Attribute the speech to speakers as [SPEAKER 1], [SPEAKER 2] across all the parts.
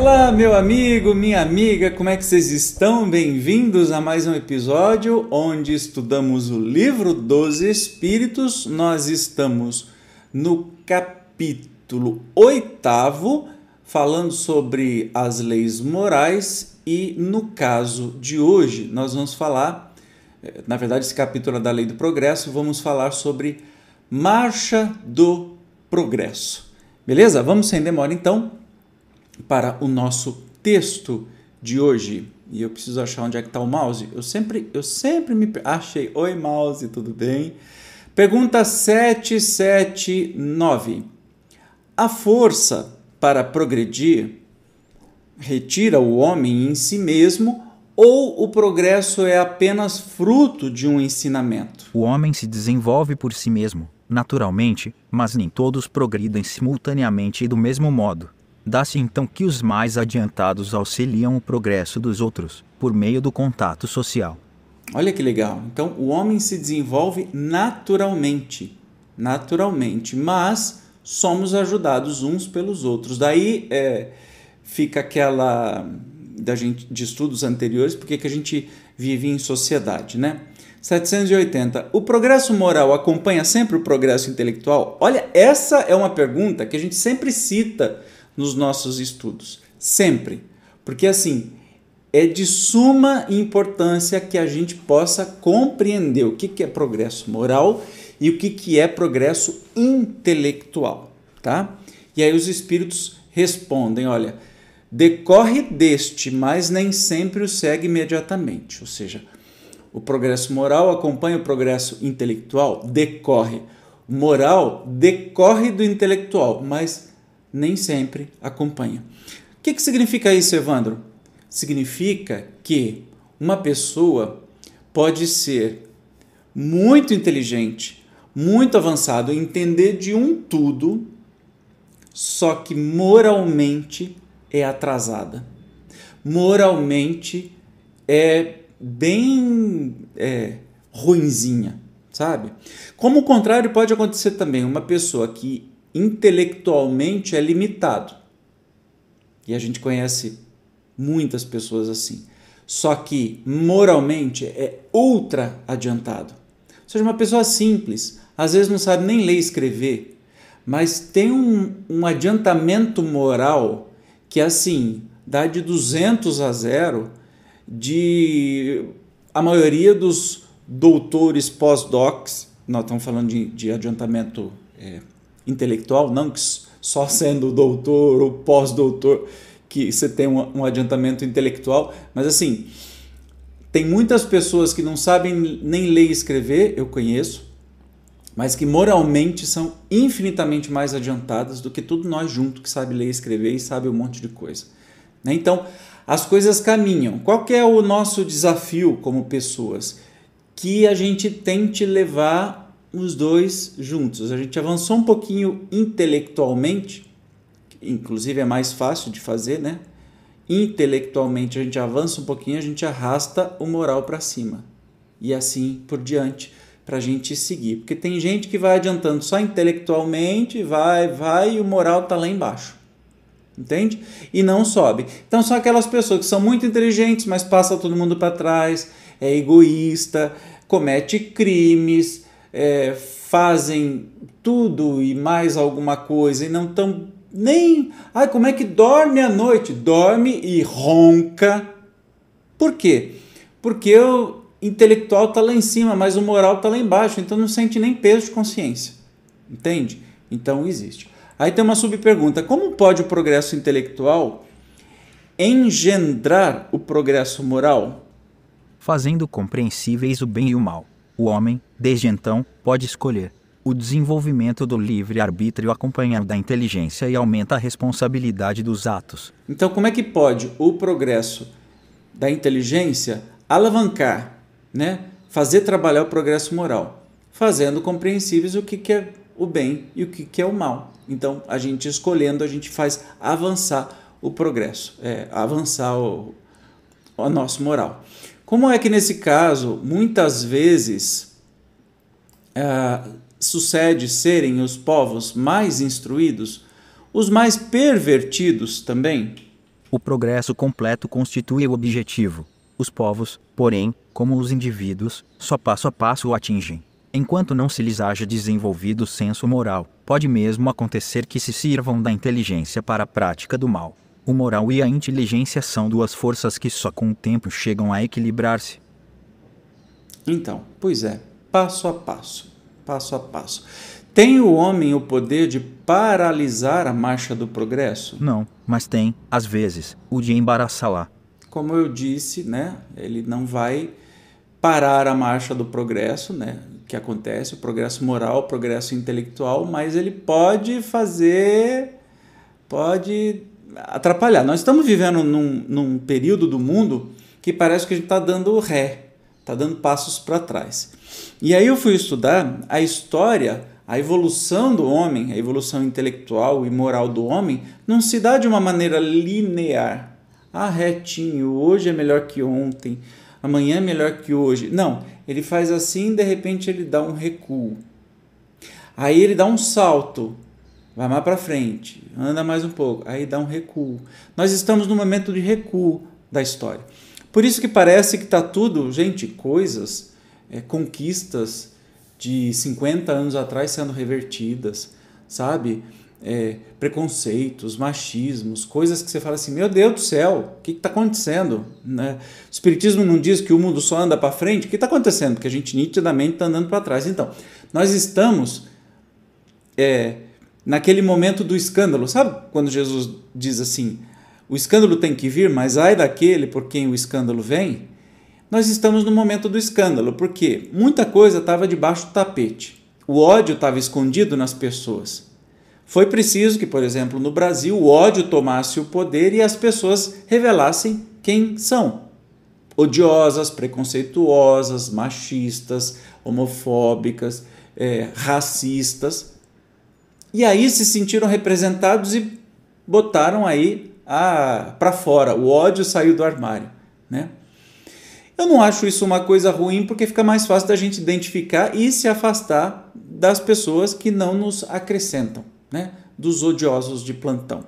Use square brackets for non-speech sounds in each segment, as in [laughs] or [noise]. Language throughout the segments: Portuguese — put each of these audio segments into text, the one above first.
[SPEAKER 1] Olá, meu amigo, minha amiga, como é que vocês estão? Bem-vindos a mais um episódio onde estudamos o livro dos Espíritos. Nós estamos no capítulo oitavo, falando sobre as leis morais, e no caso de hoje, nós vamos falar, eh, na verdade, esse capítulo é da lei do progresso, vamos falar sobre marcha do progresso. Beleza? Vamos sem demora então para o nosso texto de hoje. E eu preciso achar onde é que está o mouse. Eu sempre, eu sempre me achei. Oi, mouse, tudo bem? Pergunta 779. A força para progredir retira o homem em si mesmo ou o progresso é apenas fruto de um ensinamento?
[SPEAKER 2] O homem se desenvolve por si mesmo, naturalmente, mas nem todos progridem simultaneamente e do mesmo modo. Dá-se então que os mais adiantados auxiliam o progresso dos outros, por meio do contato social.
[SPEAKER 1] Olha que legal. Então, o homem se desenvolve naturalmente. Naturalmente. Mas somos ajudados uns pelos outros. Daí é, fica aquela da gente de estudos anteriores, porque que a gente vive em sociedade, né? 780. O progresso moral acompanha sempre o progresso intelectual? Olha, essa é uma pergunta que a gente sempre cita nos nossos estudos. Sempre. Porque assim, é de suma importância que a gente possa compreender o que, é progresso moral e o que, que é progresso intelectual. Tá? E aí os espíritos respondem: olha, decorre deste, mas nem sempre o segue imediatamente. Ou seja, o progresso moral acompanha o progresso intelectual, decorre. Moral decorre do intelectual, mas nem sempre acompanha. O que, que significa isso, Evandro? Significa que uma pessoa pode ser muito inteligente, muito avançado, entender de um tudo, só que moralmente é atrasada. Moralmente é bem é, ruinzinha, sabe? Como o contrário pode acontecer também, uma pessoa que intelectualmente é limitado. E a gente conhece muitas pessoas assim. Só que moralmente é ultra adiantado. Ou seja, uma pessoa simples, às vezes não sabe nem ler e escrever, mas tem um, um adiantamento moral que assim dá de 200 a zero de a maioria dos doutores pós-docs, nós estamos falando de, de adiantamento é, intelectual, não só sendo doutor ou pós-doutor que você tem um, um adiantamento intelectual, mas assim, tem muitas pessoas que não sabem nem ler e escrever, eu conheço, mas que moralmente são infinitamente mais adiantadas do que tudo nós juntos que sabe ler e escrever e sabe um monte de coisa. Né? Então, as coisas caminham. Qual é o nosso desafio como pessoas? Que a gente tente levar os dois juntos. A gente avançou um pouquinho intelectualmente, inclusive é mais fácil de fazer, né? Intelectualmente a gente avança um pouquinho, a gente arrasta o moral para cima. E assim por diante, para a gente seguir. Porque tem gente que vai adiantando só intelectualmente, vai, vai, e o moral tá lá embaixo. Entende? E não sobe. Então são aquelas pessoas que são muito inteligentes, mas passa todo mundo para trás, é egoísta, comete crimes, é, fazem tudo e mais alguma coisa e não estão nem. Ai, como é que dorme à noite? Dorme e ronca. Por quê? Porque o intelectual está lá em cima, mas o moral está lá embaixo, então não sente nem peso de consciência. Entende? Então existe. Aí tem uma subpergunta: como pode o progresso intelectual engendrar o progresso moral?
[SPEAKER 2] Fazendo compreensíveis o bem e o mal. O homem, desde então, pode escolher. O desenvolvimento do livre-arbítrio acompanha da inteligência e aumenta a responsabilidade dos atos.
[SPEAKER 1] Então, como é que pode o progresso da inteligência alavancar, né? fazer trabalhar o progresso moral? Fazendo compreensíveis o que, que é o bem e o que, que é o mal. Então, a gente escolhendo, a gente faz avançar o progresso, é, avançar o, o nosso moral. Como é que nesse caso, muitas vezes, é, sucede serem os povos mais instruídos, os mais pervertidos também?
[SPEAKER 2] O progresso completo constitui o objetivo. Os povos, porém, como os indivíduos, só passo a passo o atingem. Enquanto não se lhes haja desenvolvido senso moral, pode mesmo acontecer que se sirvam da inteligência para a prática do mal. O moral e a inteligência são duas forças que só com o tempo chegam a equilibrar-se.
[SPEAKER 1] Então, pois é, passo a passo, passo a passo. Tem o homem o poder de paralisar a marcha do progresso?
[SPEAKER 2] Não, mas tem, às vezes, o de embaraçá-la.
[SPEAKER 1] Como eu disse, né, ele não vai parar a marcha do progresso, né, que acontece, o progresso moral, o progresso intelectual, mas ele pode fazer, pode atrapalhar. Nós estamos vivendo num, num período do mundo que parece que a gente está dando ré, está dando passos para trás. E aí eu fui estudar a história, a evolução do homem, a evolução intelectual e moral do homem, não se dá de uma maneira linear. Ah, retinho, hoje é melhor que ontem, amanhã é melhor que hoje. Não, ele faz assim, de repente ele dá um recuo. Aí ele dá um salto, vai mais para frente, anda mais um pouco, aí dá um recuo. Nós estamos no momento de recuo da história. Por isso que parece que está tudo, gente, coisas, é, conquistas de 50 anos atrás sendo revertidas, sabe? É, preconceitos, machismos, coisas que você fala assim, meu Deus do céu, o que está acontecendo? Né? O Espiritismo não diz que o mundo só anda para frente, o que está acontecendo? Porque a gente nitidamente está andando para trás. Então, nós estamos é, naquele momento do escândalo. Sabe quando Jesus diz assim: o escândalo tem que vir, mas ai daquele por quem o escândalo vem? Nós estamos no momento do escândalo, porque muita coisa estava debaixo do tapete. O ódio estava escondido nas pessoas. Foi preciso que, por exemplo, no Brasil, o ódio tomasse o poder e as pessoas revelassem quem são. Odiosas, preconceituosas, machistas, homofóbicas, é, racistas. E aí se sentiram representados e botaram aí para fora. O ódio saiu do armário, né? Eu não acho isso uma coisa ruim porque fica mais fácil da gente identificar e se afastar das pessoas que não nos acrescentam, né? Dos odiosos de plantão.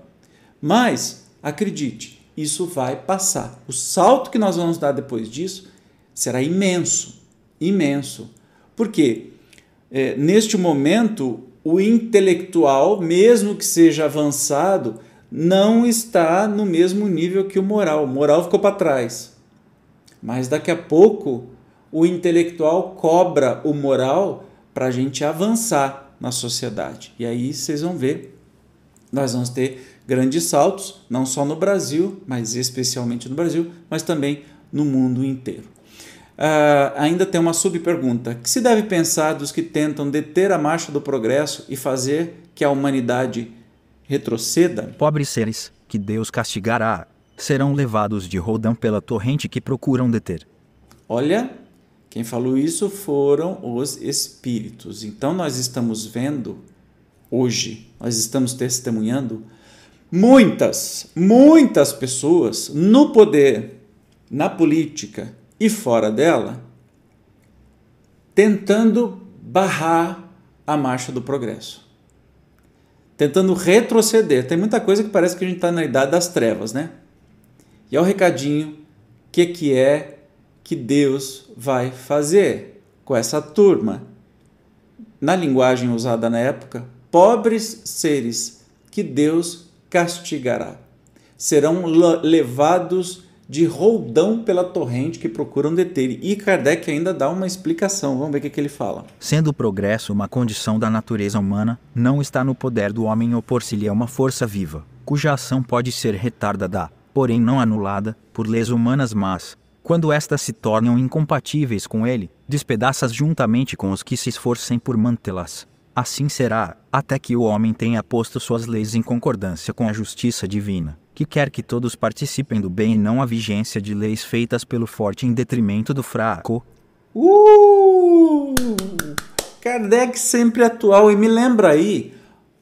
[SPEAKER 1] Mas acredite, isso vai passar. O salto que nós vamos dar depois disso será imenso, imenso. Porque é, neste momento o intelectual, mesmo que seja avançado, não está no mesmo nível que o moral. O moral ficou para trás. Mas daqui a pouco o intelectual cobra o moral para a gente avançar na sociedade. E aí vocês vão ver, nós vamos ter grandes saltos, não só no Brasil, mas especialmente no Brasil, mas também no mundo inteiro. Uh, ainda tem uma subpergunta: que se deve pensar dos que tentam deter a marcha do progresso e fazer que a humanidade retroceda?
[SPEAKER 2] Pobres seres, que Deus castigará, serão levados de rodão pela torrente que procuram deter.
[SPEAKER 1] Olha, quem falou isso foram os espíritos. Então nós estamos vendo hoje, nós estamos testemunhando muitas, muitas pessoas no poder, na política, e fora dela, tentando barrar a marcha do progresso. Tentando retroceder. Tem muita coisa que parece que a gente está na idade das trevas, né? E é o recadinho: o que, que é que Deus vai fazer com essa turma? Na linguagem usada na época, pobres seres que Deus castigará. Serão levados de roldão pela torrente que procuram deter. E Kardec ainda dá uma explicação. Vamos ver o que, que ele fala.
[SPEAKER 2] Sendo o progresso uma condição da natureza humana, não está no poder do homem opor-se-lhe a uma força viva, cuja ação pode ser retardada, porém não anulada, por leis humanas mas, quando estas se tornam incompatíveis com ele, despedaças juntamente com os que se esforcem por mantê-las. Assim será, até que o homem tenha posto suas leis em concordância com a justiça divina que quer que todos participem do bem e não a vigência de leis feitas pelo forte em detrimento do fraco.
[SPEAKER 1] Uh! Kardec sempre atual e me lembra aí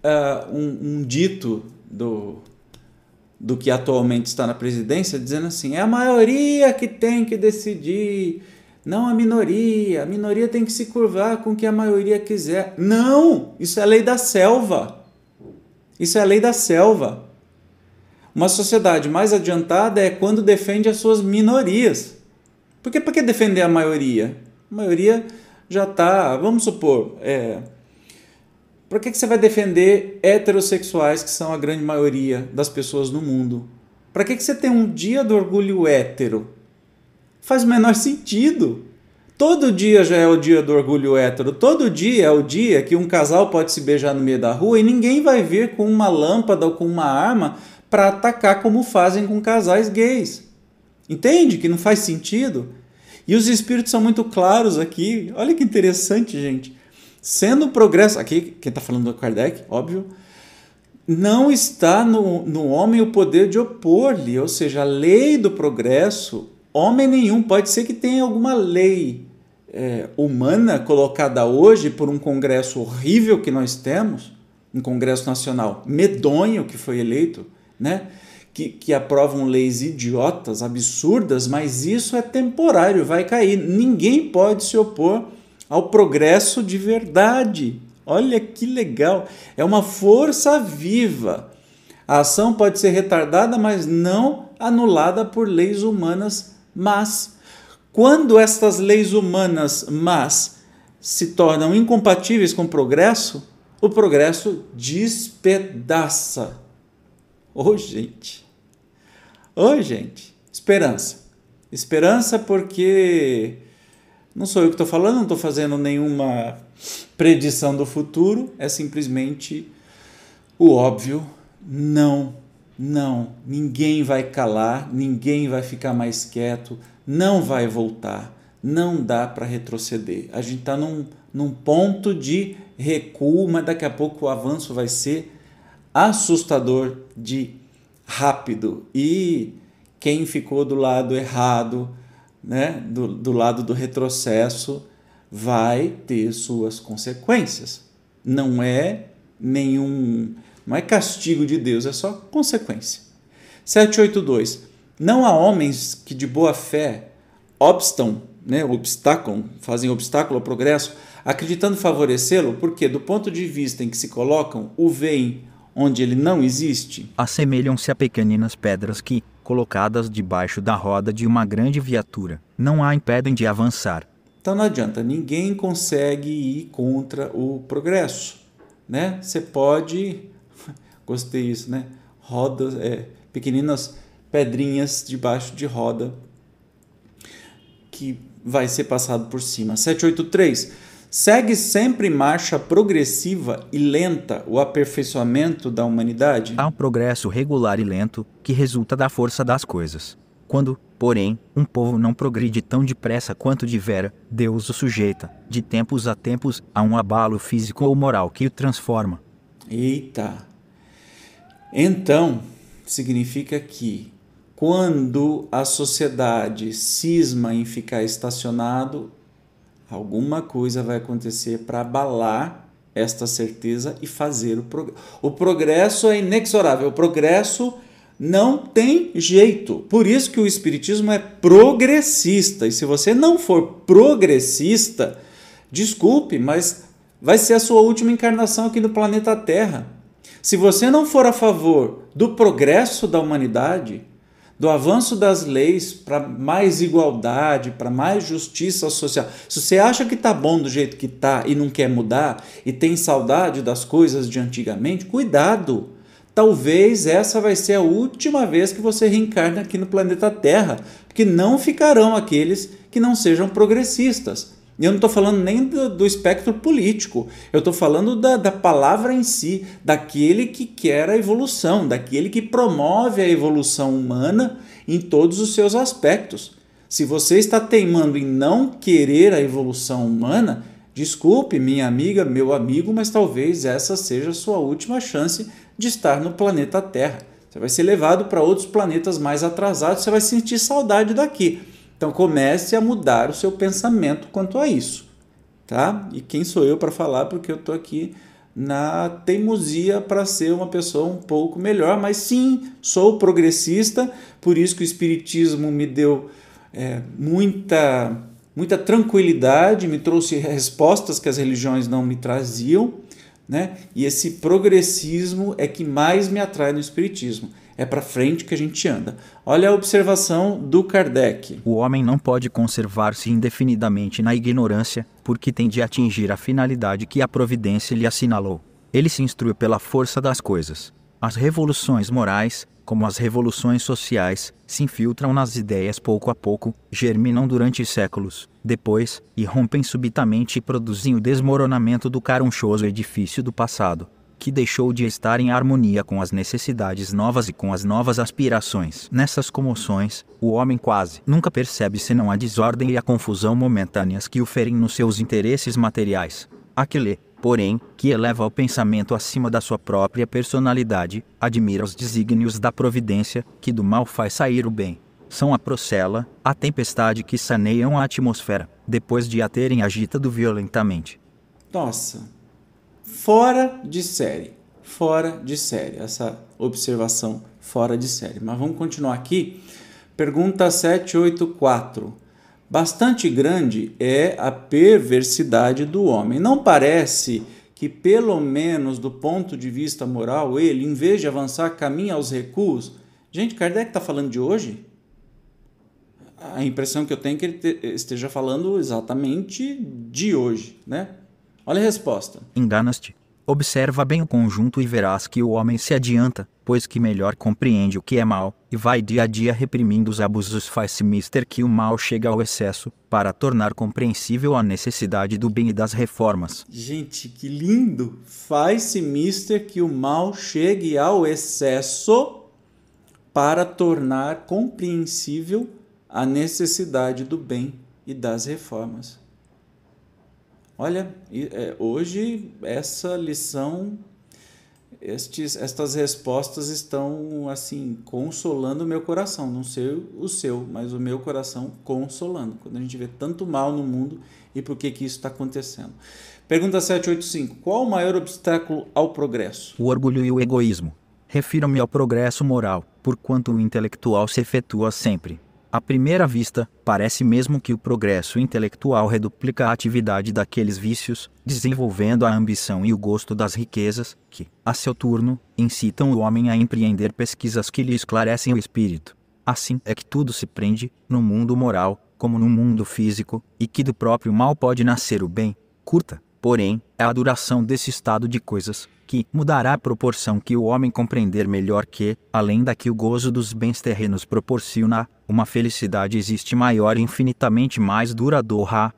[SPEAKER 1] uh, um, um dito do, do que atualmente está na presidência, dizendo assim: é a maioria que tem que decidir, não a minoria. A minoria tem que se curvar com o que a maioria quiser. Não! Isso é lei da selva. Isso é lei da selva. Uma sociedade mais adiantada é quando defende as suas minorias. Porque para que defender a maioria? A maioria já está, vamos supor, é, para que, que você vai defender heterossexuais, que são a grande maioria das pessoas no mundo? Para que, que você tem um dia do orgulho hétero? Faz o menor sentido. Todo dia já é o dia do orgulho hétero. Todo dia é o dia que um casal pode se beijar no meio da rua e ninguém vai vir com uma lâmpada ou com uma arma para atacar como fazem com casais gays. Entende que não faz sentido? E os espíritos são muito claros aqui. Olha que interessante, gente. Sendo o progresso, aqui quem está falando do Kardec, óbvio, não está no, no homem o poder de opor-lhe, ou seja, a lei do progresso, homem nenhum, pode ser que tenha alguma lei é, humana colocada hoje por um congresso horrível que nós temos, um congresso nacional medonho que foi eleito, né? Que, que aprovam leis idiotas, absurdas, mas isso é temporário, vai cair. Ninguém pode se opor ao progresso de verdade. Olha que legal! É uma força viva. A ação pode ser retardada, mas não anulada por leis humanas mas Quando estas leis humanas mas se tornam incompatíveis com o progresso, o progresso despedaça. Ô, oh, gente! Ô, oh, gente! Esperança. Esperança porque não sou eu que estou falando, não estou fazendo nenhuma predição do futuro, é simplesmente o óbvio. Não, não, ninguém vai calar, ninguém vai ficar mais quieto, não vai voltar, não dá para retroceder. A gente está num, num ponto de recuo, mas daqui a pouco o avanço vai ser assustador de rápido. E quem ficou do lado errado, né, do, do lado do retrocesso, vai ter suas consequências. Não é nenhum, não é castigo de Deus, é só consequência. 782. Não há homens que de boa fé obstam, né, obstaculam, fazem obstáculo ao progresso, acreditando favorecê-lo, porque do ponto de vista em que se colocam, o veem onde ele não existe.
[SPEAKER 2] Assemelham-se a pequeninas pedras que, colocadas debaixo da roda de uma grande viatura, não a impedem de avançar.
[SPEAKER 1] Então não adianta, ninguém consegue ir contra o progresso, né? Você pode, [laughs] gostei isso, né? Rodas, é, pequeninas pedrinhas debaixo de roda que vai ser passado por cima. 783 Segue sempre marcha progressiva e lenta o aperfeiçoamento da humanidade?
[SPEAKER 2] Há um progresso regular e lento que resulta da força das coisas. Quando, porém, um povo não progride tão depressa quanto devera, Deus o sujeita, de tempos a tempos, a um abalo físico ou moral que o transforma.
[SPEAKER 1] Eita! Então, significa que quando a sociedade cisma em ficar estacionado, Alguma coisa vai acontecer para abalar esta certeza e fazer o progresso. O progresso é inexorável, o progresso não tem jeito. Por isso que o espiritismo é progressista. E se você não for progressista, desculpe, mas vai ser a sua última encarnação aqui no planeta Terra. Se você não for a favor do progresso da humanidade, do avanço das leis para mais igualdade, para mais justiça social. Se você acha que está bom do jeito que está e não quer mudar e tem saudade das coisas de antigamente, cuidado. Talvez essa vai ser a última vez que você reencarna aqui no planeta Terra, porque não ficarão aqueles que não sejam progressistas. E eu não estou falando nem do, do, espectro político, eu estou falando da, da palavra em si, daquele que quer a evolução, daquele que promove a evolução humana em todos os seus aspectos. Se você está teimando em não querer a evolução humana, desculpe, minha amiga, meu amigo, mas talvez essa seja a sua última chance de estar no planeta Terra. Você vai ser levado para outros planetas mais atrasados, você vai sentir saudade daqui. Então comece a mudar o seu pensamento quanto a isso, tá? E quem sou eu para falar porque eu estou aqui na teimosia para ser uma pessoa um pouco melhor, mas sim, sou progressista, por isso que o Espiritismo me deu é, muita, muita tranquilidade, me trouxe respostas que as religiões não me traziam, né? e esse progressismo é que mais me atrai no Espiritismo é para frente que a gente anda. Olha a observação do Kardec.
[SPEAKER 2] O homem não pode conservar-se indefinidamente na ignorância, porque tem de atingir a finalidade que a providência lhe assinalou. Ele se instrui pela força das coisas. As revoluções morais, como as revoluções sociais, se infiltram nas ideias pouco a pouco, germinam durante séculos, depois, irrompem subitamente e produzem o desmoronamento do carunchoso edifício do passado que deixou de estar em harmonia com as necessidades novas e com as novas aspirações. Nessas comoções, o homem quase nunca percebe senão a desordem e a confusão momentâneas que o ferem nos seus interesses materiais. Aquele, porém, que eleva o pensamento acima da sua própria personalidade, admira os desígnios da providência, que do mal faz sair o bem. São a procela, a tempestade que saneiam a atmosfera, depois de a terem agitado violentamente.
[SPEAKER 1] Nossa, fora de série. Fora de série. Essa observação fora de série. Mas vamos continuar aqui. Pergunta 784. Bastante grande é a perversidade do homem. Não parece que, pelo menos do ponto de vista moral, ele, em vez de avançar, caminha aos recuos? Gente, Kardec está falando de hoje? A impressão que eu tenho é que ele esteja falando exatamente de hoje, né? Olha a resposta.
[SPEAKER 2] Enganas-te. Observa bem o conjunto e verás que o homem se adianta, pois que melhor compreende o que é mal, e vai dia a dia reprimindo os abusos faz-se mister que o mal chega ao excesso, para tornar compreensível a necessidade do bem e das reformas.
[SPEAKER 1] Gente, que lindo! Faz-se mister que o mal chegue ao excesso para tornar compreensível a necessidade do bem e das reformas. Olha, é, hoje essa lição, estes, estas respostas estão assim consolando o meu coração. Não sei o seu, mas o meu coração consolando. Quando a gente vê tanto mal no mundo e por que, que isso está acontecendo. Pergunta 785. Qual o maior obstáculo ao progresso?
[SPEAKER 2] O orgulho e o egoísmo. Refiro-me ao progresso moral, porquanto o intelectual se efetua sempre à primeira vista, parece mesmo que o progresso intelectual reduplica a atividade daqueles vícios, desenvolvendo a ambição e o gosto das riquezas, que, a seu turno, incitam o homem a empreender pesquisas que lhe esclarecem o espírito. Assim é que tudo se prende, no mundo moral, como no mundo físico, e que do próprio mal pode nascer o bem. Curta, porém, é a duração desse estado de coisas, que mudará a proporção que o homem compreender melhor que, além da que o gozo dos bens terrenos proporciona, uma felicidade existe maior e infinitamente mais duradoura.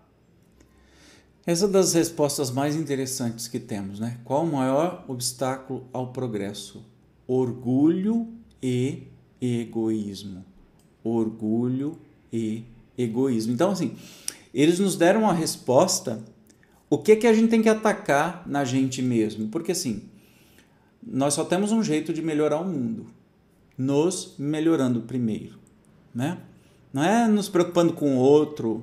[SPEAKER 1] Essa é das respostas mais interessantes que temos, né? Qual o maior obstáculo ao progresso? Orgulho e egoísmo. Orgulho e egoísmo. Então, assim, eles nos deram a resposta o que, que a gente tem que atacar na gente mesmo? Porque assim, nós só temos um jeito de melhorar o mundo, nos melhorando primeiro, né? Não é nos preocupando com o outro,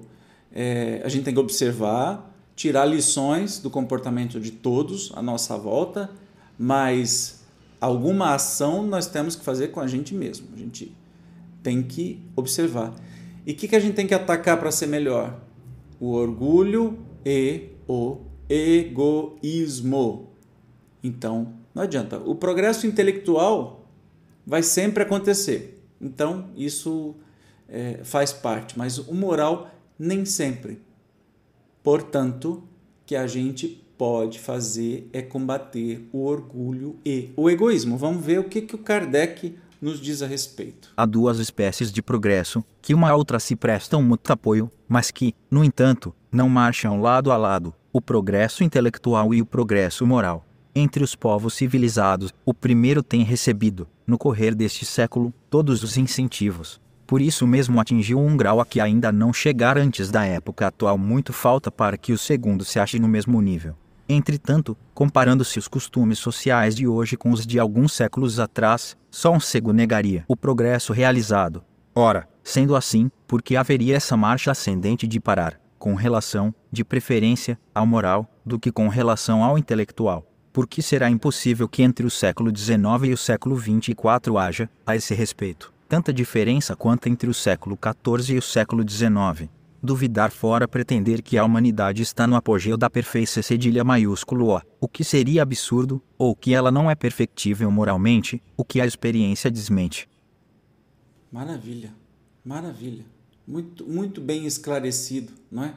[SPEAKER 1] é, a gente tem que observar, tirar lições do comportamento de todos à nossa volta, mas alguma ação nós temos que fazer com a gente mesmo. A gente tem que observar. E o que, que a gente tem que atacar para ser melhor? O orgulho e o egoísmo. Então, não adianta. O progresso intelectual vai sempre acontecer. Então, isso é, faz parte, mas o moral nem sempre. Portanto, que a gente pode fazer é combater o orgulho e o egoísmo. Vamos ver o que, que o Kardec nos diz a respeito.
[SPEAKER 2] Há duas espécies de progresso, que uma outra se prestam muito apoio, mas que, no entanto, não marcham lado a lado, o progresso intelectual e o progresso moral. Entre os povos civilizados, o primeiro tem recebido, no correr deste século, todos os incentivos. Por isso mesmo atingiu um grau a que ainda não chegar antes da época atual muito falta para que o segundo se ache no mesmo nível. Entretanto, comparando-se os costumes sociais de hoje com os de alguns séculos atrás, só um cego negaria o progresso realizado. Ora, sendo assim, por que haveria essa marcha ascendente de parar, com relação, de preferência, ao moral, do que com relação ao intelectual? Porque será impossível que entre o século XIX e o século XXIV haja, a esse respeito, tanta diferença quanto entre o século XIV e o século XIX. Duvidar fora pretender que a humanidade está no apogeu da perfeição cedilha maiúsculo O, o que seria absurdo, ou que ela não é perfectível moralmente, o que a experiência desmente.
[SPEAKER 1] Maravilha, maravilha. Muito, muito bem esclarecido, não é?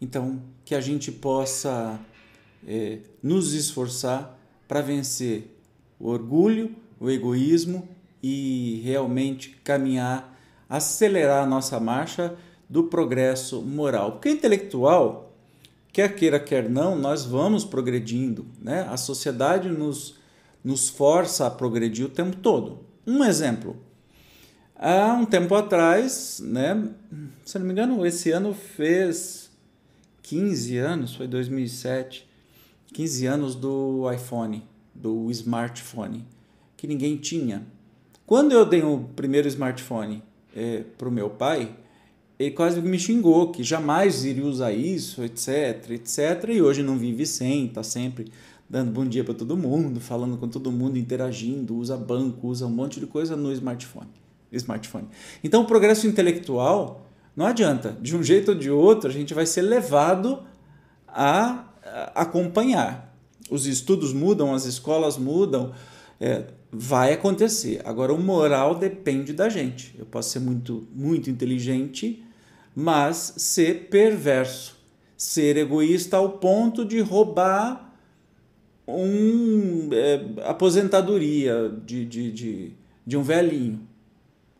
[SPEAKER 1] Então, que a gente possa é, nos esforçar para vencer o orgulho, o egoísmo e realmente caminhar, acelerar a nossa marcha do progresso moral. Porque intelectual, quer queira, quer não, nós vamos progredindo. Né? A sociedade nos, nos força a progredir o tempo todo. Um exemplo. Há um tempo atrás, né, se não me engano, esse ano fez 15 anos, foi 2007, 15 anos do iPhone, do smartphone, que ninguém tinha. Quando eu dei o primeiro smartphone é, para o meu pai, ele quase me xingou que jamais iria usar isso, etc, etc. E hoje não vive sem, está sempre dando bom dia para todo mundo, falando com todo mundo, interagindo, usa banco, usa um monte de coisa no smartphone. smartphone. Então o progresso intelectual não adianta, de um jeito ou de outro, a gente vai ser levado a acompanhar. Os estudos mudam, as escolas mudam, é, vai acontecer. Agora, o moral depende da gente. Eu posso ser muito, muito inteligente, mas ser perverso, ser egoísta ao ponto de roubar um é, aposentadoria de, de, de, de um velhinho,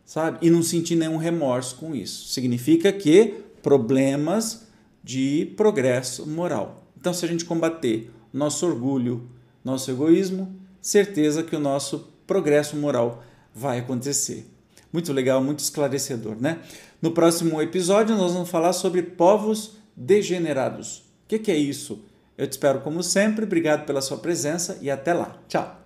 [SPEAKER 1] sabe? E não sentir nenhum remorso com isso. Significa que problemas de progresso moral. Então, se a gente combater nosso orgulho, nosso egoísmo, certeza que o nosso progresso moral vai acontecer. Muito legal, muito esclarecedor, né? No próximo episódio, nós vamos falar sobre povos degenerados. O que, que é isso? Eu te espero como sempre. Obrigado pela sua presença e até lá. Tchau!